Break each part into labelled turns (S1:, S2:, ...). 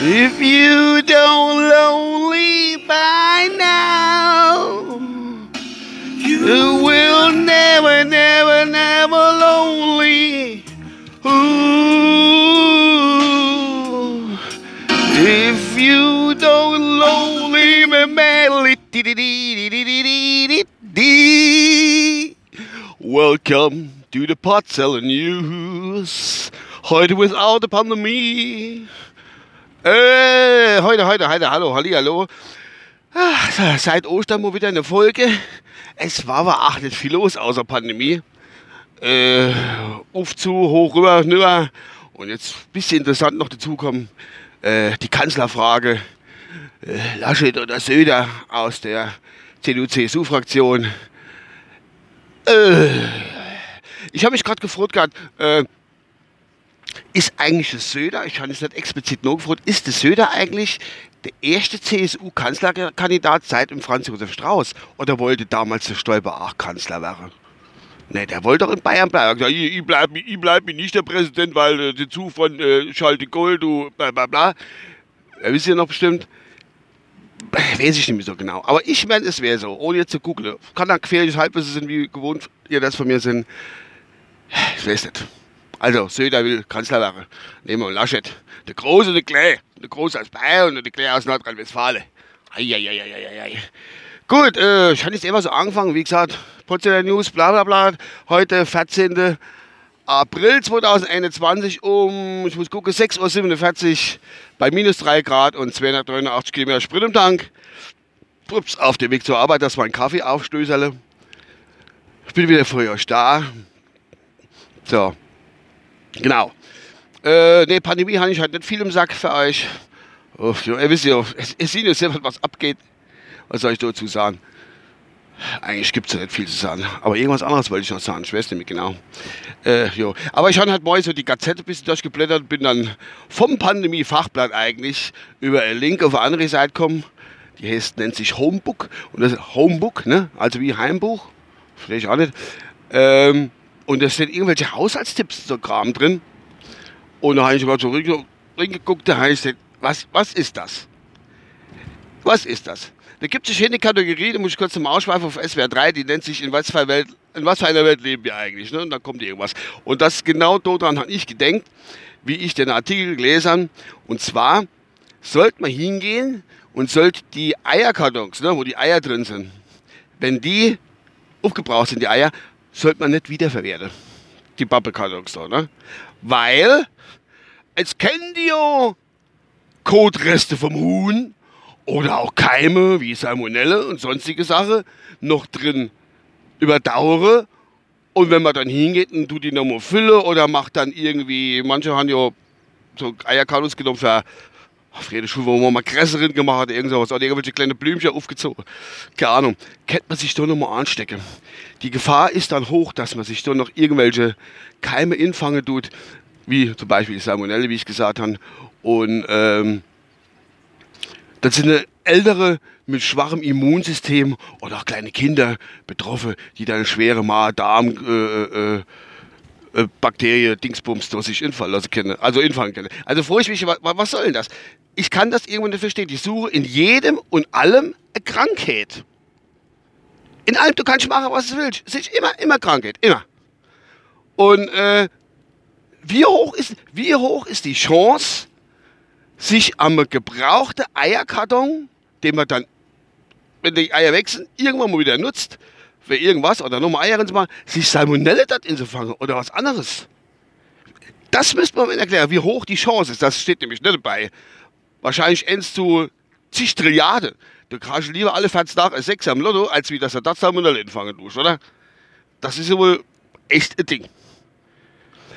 S1: If you don't lonely by now, you will never, never, never lonely. Ooh. If you don't lonely me madly. Welcome to the pot selling News. Heute without the Pandemie. Äh, heute, heute, heute, hallo, halli, hallo. Ah, seit Ostern mal wieder eine Folge. Es war aber auch nicht viel los außer Pandemie. Äh, auf zu, hoch, rüber, rüber. Und jetzt ein bisschen interessant noch dazukommen, äh, die Kanzlerfrage. Äh, Laschet oder Söder aus der CDU-CSU-Fraktion. Äh, ich habe mich gerade gefragt gehabt, äh, ist eigentlich das Söder, ich habe es nicht explizit nur gefragt, ist das Söder eigentlich der erste CSU-Kanzlerkandidat seit dem Franz Josef Strauß? Oder wollte damals der Stoiber auch Kanzler werden? Ne, der wollte doch in Bayern bleiben. Ja, ich, ich bleibe ich bleib nicht der Präsident, weil äh, der Zug von äh, Charles de du bla bla bla. Ja, wisst ihr noch bestimmt? Weiß ich nicht mehr so genau. Aber ich meine, es wäre so, ohne jetzt zu googeln. Kann da gefährliches Halbwissen sein, wie gewohnt ihr das von mir sind. Ich weiß nicht. Also, Söder will Kanzler werden. Nehmen wir Laschet. Der Große, der Klee. Der Große aus Bayern und der Klee aus Nordrhein-Westfalen. Eieieiei. Gut, äh, ich habe jetzt immer so angefangen, wie gesagt, Potsdamer News, bla bla bla. Heute 14. April 2021 um, ich muss gucken, 6.47 Uhr bei minus 3 Grad und 289 Kilometer Sprit im Tank. Ups, auf dem Weg zur Arbeit, dass mein Kaffee aufstößerle. Ich bin wieder für euch da. So, genau. Äh, ne, Pandemie habe ich halt nicht viel im Sack für euch. Oh, ihr wisst ja, es, es sieht ja selber, was abgeht. Was soll ich dazu sagen? Eigentlich gibt es ja nicht viel zu sagen. Aber irgendwas anderes wollte ich noch sagen. Ich weiß nicht mehr genau. Äh, jo. Aber ich habe halt mal so die Gazette ein bisschen durchgeblättert bin dann vom Pandemie-Fachblatt eigentlich über einen Link auf eine andere Seite gekommen. Die heißt, nennt sich Homebook. Und das ist Homebook, ne? also wie Heimbuch. Vielleicht auch nicht. Ähm, und da sind irgendwelche Haushaltstipps so Kram drin. Und da habe ich mal so reingeguckt, da heißt was, was ist das? Was ist das? Da gibt es eine Kategorie, da muss ich kurz zum Ausschweifen auf SWR 3, die nennt sich in was für, Welt, in was für einer Welt leben wir eigentlich? Ne? Und dann kommt irgendwas. Und das genau daran habe ich gedenkt, wie ich den Artikel gelesen habe. Und zwar sollte man hingehen und sollte die Eierkartons, ne, wo die Eier drin sind, wenn die aufgebraucht sind, die Eier, sollte man nicht wiederverwerten. Die Pappkartons da, ne? Weil, es kennen die ja Kotreste vom Huhn oder auch Keime wie Salmonelle und sonstige Sachen noch drin überdauere. Und wenn man dann hingeht und tut die nochmal Fülle oder macht dann irgendwie, manche haben ja so Eierkartons genommen für auf jede Schule, wo man mal Gräserin gemacht hat, irgendwas, oder irgendwelche kleine Blümchen aufgezogen. Keine Ahnung. Könnte man sich da nochmal anstecken. Die Gefahr ist dann hoch, dass man sich da noch irgendwelche Keime infangen tut, wie zum Beispiel die Salmonelle, wie ich gesagt habe. Und ähm, das sind Ältere mit schwachem Immunsystem oder auch kleine Kinder betroffen, die dann schwere Magen-Darm äh, äh, äh, Bakterie, Dingsbums durch sich infallen lassen können. Also infallen können. Also freue ich mich, was, was soll denn das? Ich kann das irgendwo nicht verstehen. Ich suche in jedem und allem eine Krankheit. In allem, du kannst machen, was du willst. Es ist immer, immer Krankheit. Immer. Und äh, wie, hoch ist, wie hoch ist die Chance, sich am gebrauchten Eierkarton, den man dann, wenn die Eier wechseln, irgendwann mal wieder nutzt, für irgendwas oder nochmal Eier zu machen, sich Salmonelle da fangen oder was anderes. Das müsste man mir erklären, wie hoch die Chance ist. Das steht nämlich nicht dabei. Wahrscheinlich endst du zig Trilliarden. Du kriegst lieber alle Fans nach als sechs am Lotto, als wie das er das Salmonelle empfangen tust, oder? Das ist ja wohl echt ein Ding.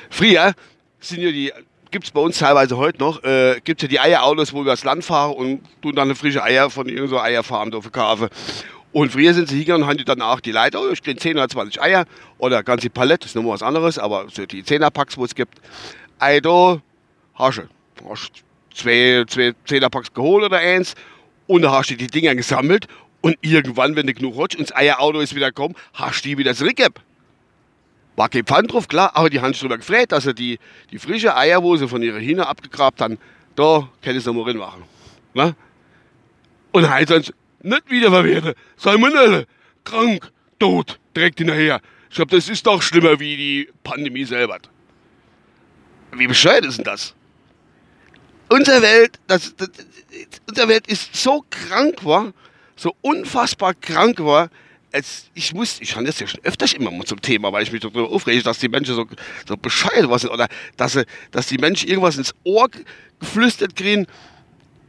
S1: Früher sind ja die gibt es bei uns teilweise heute noch, äh, gibt es ja die Eierautos, wo wir das Land fahren und tun dann eine frische Eier von irgendeiner Eierfarm da verkaufen. Und früher sind sie hingegangen und haben die danach die Leute, oh, ich kriege 10 oder 20 Eier oder ganze Palette, das ist nochmal was anderes, aber so die 10er Packs, wo es gibt, Ei da, hast hast zwei, zwei 10er Packs geholt oder eins und dann hast du die Dinger gesammelt und irgendwann, wenn du genug rutsch und das Eierauto ist wieder gekommen, hast du die wieder zurückgegeben. War kein Pfand drauf, klar, aber die haben sich drüber gefreut, dass sie die, die frische Eier, wo sie von ihrer Hühner abgegrabt haben, da ich es nochmal machen. Ne? Und halt sonst nicht wiederverwerten. Salmonelle, krank, tot, direkt hinterher. Ich glaube, das ist doch schlimmer wie die Pandemie selber. Wie bescheuert ist denn das? Unsere Welt, das, das, unsere Welt ist so krank war, so unfassbar krank war. Es, ich muss, ich fand das ja schon öfters immer mal zum Thema, weil ich mich darüber aufrege, dass die Menschen so, so bescheuert was sind oder dass, dass die Menschen irgendwas ins Ohr geflüstert kriegen.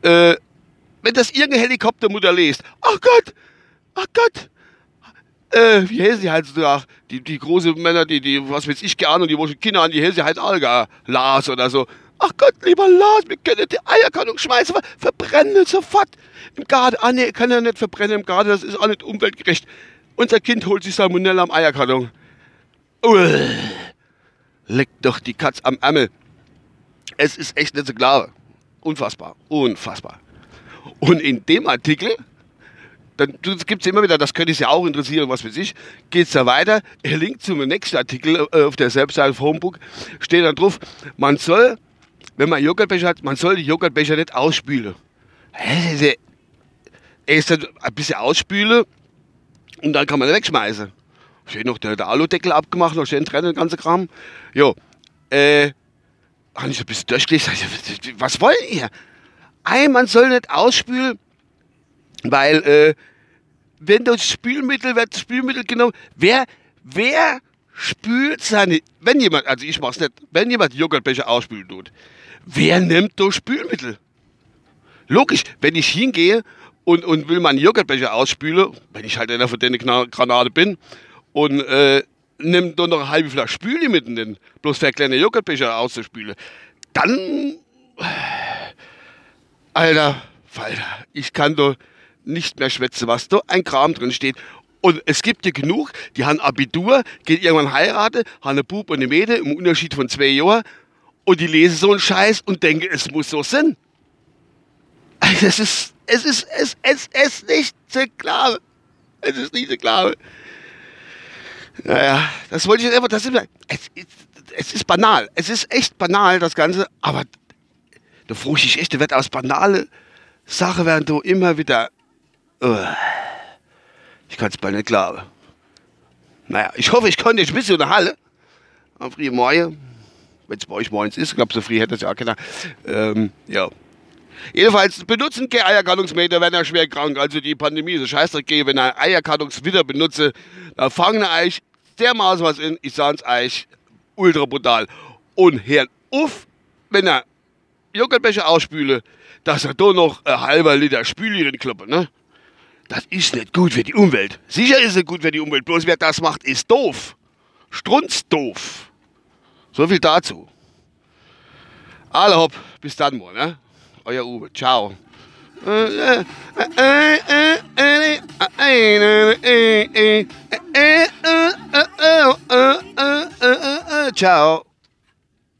S1: Äh, wenn das irgendein Helikoptermutter liest, ach Gott, ach Gott, äh, wie heißen sie halt so, die, die große Männer, die, die, was weiß ich gerne, und die woschen Kinder an, die heißen sie halt Alga, Lars oder so. Ach Gott, lieber Lars, wir können die Eierkannung schmeißen, verbrennen sofort im Garten. Ah nee, kann ja nicht verbrennen im Garten, das ist auch nicht umweltgerecht. Unser Kind holt sich Salmonella am Eierkarton. Uah. Leckt doch die Katz am Ärmel. Es ist echt nicht so klar. Unfassbar, unfassbar. Und in dem Artikel, dann gibt es immer wieder, das könnte es ja auch interessieren, was weiß ich, geht es da weiter. Er linkt zum nächsten Artikel äh, auf der Selbstseite auf Homebook, steht dann drauf, man soll, wenn man Joghurtbecher hat, man soll die Joghurtbecher nicht ausspülen. Hä? Erst ein bisschen ausspülen und dann kann man wegschmeißen. Steht noch der, der Aludeckel abgemacht, noch schön trennen, der ganze Kram. Jo, äh, habe ich ein bisschen durchgelesen, was wollt ihr? Ein, man soll nicht ausspülen, weil äh, wenn das Spülmittel wird, Spülmittel genommen, wer, wer spült seine, wenn jemand, also ich mach's nicht, wenn jemand Joghurtbecher ausspülen tut, wer nimmt das Spülmittel? Logisch, wenn ich hingehe und, und will meinen Joghurtbecher ausspülen, wenn ich halt einer von denen Granate bin, und äh, nimm doch noch eine halbe Flasche Spüli mit, denn bloß für kleine Joghurtbecher auszuspülen, dann Alter, Falter, ich kann doch nicht mehr schwätzen, was da ein Kram drin steht. Und es gibt ja genug, die haben Abitur, geht irgendwann heiraten, haben einen Bub und eine Mädel im Unterschied von zwei Jahren und die lesen so einen Scheiß und denken, es muss so sein. Es ist, es ist, es, es, es nicht zu glauben. Es ist nicht zu glauben. Naja, das wollte ich jetzt einfach, das ist, es, es ist banal. Es ist echt banal, das Ganze, aber da frage ich echt, wird aus banale Sachen werden du immer wieder. Uh, ich kann es bald nicht glauben. Naja, ich hoffe, ich kann dich ein bisschen unterhalten. Am frühen Morgen. Wenn es bei euch morgens ist. Ich glaube, so früh hätte es ja auch keiner. Ähm, ja. Jedenfalls benutzen keine Eierkartungsmeter, wenn er schwer krank. Also die Pandemie ist Scheißdreck. Wenn er Eierkartungs wieder benutze, dann fangen euch dermaßen was in. Ich sage es euch ultra brutal. Und hören auf, wenn er Joghurtbecher ausspüle, dass er da noch ein halber Liter Spüli kloppe, ne? Das ist nicht gut für die Umwelt. Sicher ist es gut für die Umwelt, bloß wer das macht, ist doof. Strunzdoof. So viel dazu. Alle hopp, bis dann mal, ne? Euer Uwe, ciao. Ciao.